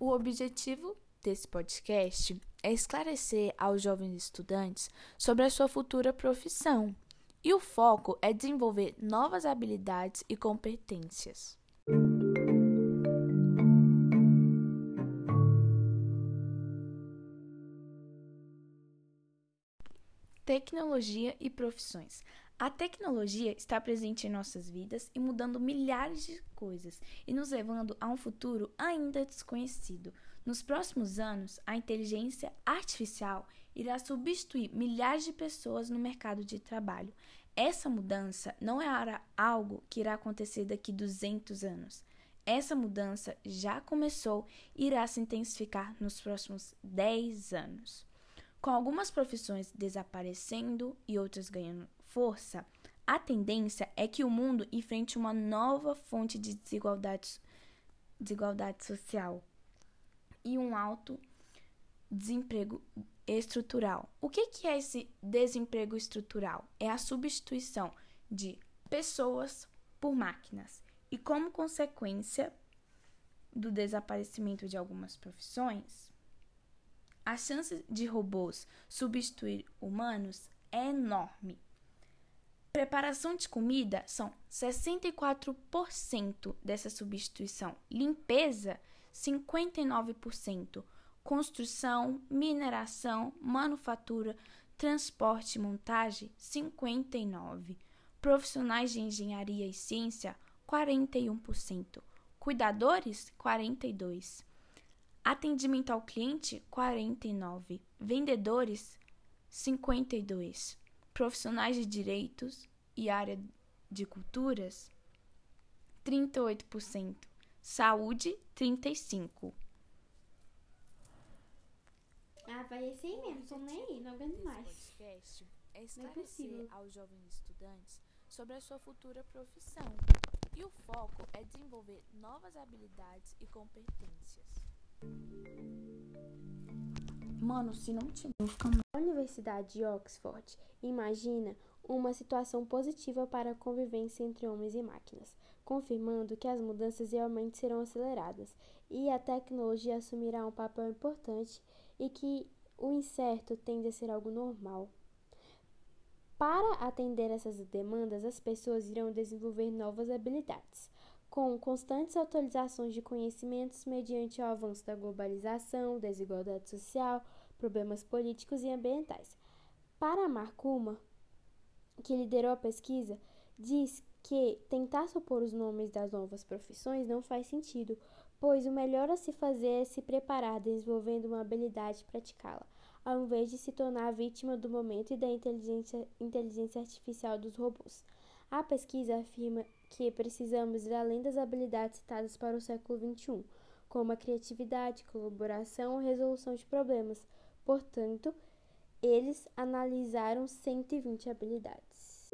O objetivo desse podcast é esclarecer aos jovens estudantes sobre a sua futura profissão, e o foco é desenvolver novas habilidades e competências. Tecnologia e profissões. A tecnologia está presente em nossas vidas e mudando milhares de coisas e nos levando a um futuro ainda desconhecido. Nos próximos anos, a inteligência artificial irá substituir milhares de pessoas no mercado de trabalho. Essa mudança não é algo que irá acontecer daqui 200 anos. Essa mudança já começou e irá se intensificar nos próximos 10 anos. Com algumas profissões desaparecendo e outras ganhando força, a tendência é que o mundo enfrente uma nova fonte de desigualdade, desigualdade social e um alto desemprego estrutural. O que, que é esse desemprego estrutural? É a substituição de pessoas por máquinas. E como consequência do desaparecimento de algumas profissões, a chance de robôs substituir humanos é enorme. Preparação de comida são 64% dessa substituição. Limpeza, 59%. Construção, mineração, manufatura, transporte e montagem, 59%. Profissionais de engenharia e ciência, 41%. Cuidadores, 42%. Atendimento ao cliente, 49%. Vendedores, 52% profissionais de direitos e área de culturas, 38%, saúde, 35%. Ah, vai ser mesmo, tô nem aí, não aguento mais. podcast é esclarecer é aos jovens estudantes sobre a sua futura profissão. E o foco é desenvolver novas habilidades e competências. Mano, se não tiver. A Universidade de Oxford imagina uma situação positiva para a convivência entre homens e máquinas, confirmando que as mudanças realmente serão aceleradas e a tecnologia assumirá um papel importante e que o incerto tende a ser algo normal. Para atender essas demandas, as pessoas irão desenvolver novas habilidades, com constantes atualizações de conhecimentos mediante o avanço da globalização, desigualdade social, problemas políticos e ambientais. Para Marcuma, que liderou a pesquisa, diz que tentar supor os nomes das novas profissões não faz sentido, pois o melhor a se fazer é se preparar desenvolvendo uma habilidade e praticá-la, ao invés de se tornar vítima do momento e da inteligência, inteligência artificial dos robôs. A pesquisa afirma que precisamos ir além das habilidades citadas para o século XXI, como a criatividade, colaboração e resolução de problemas. Portanto, eles analisaram 120 habilidades.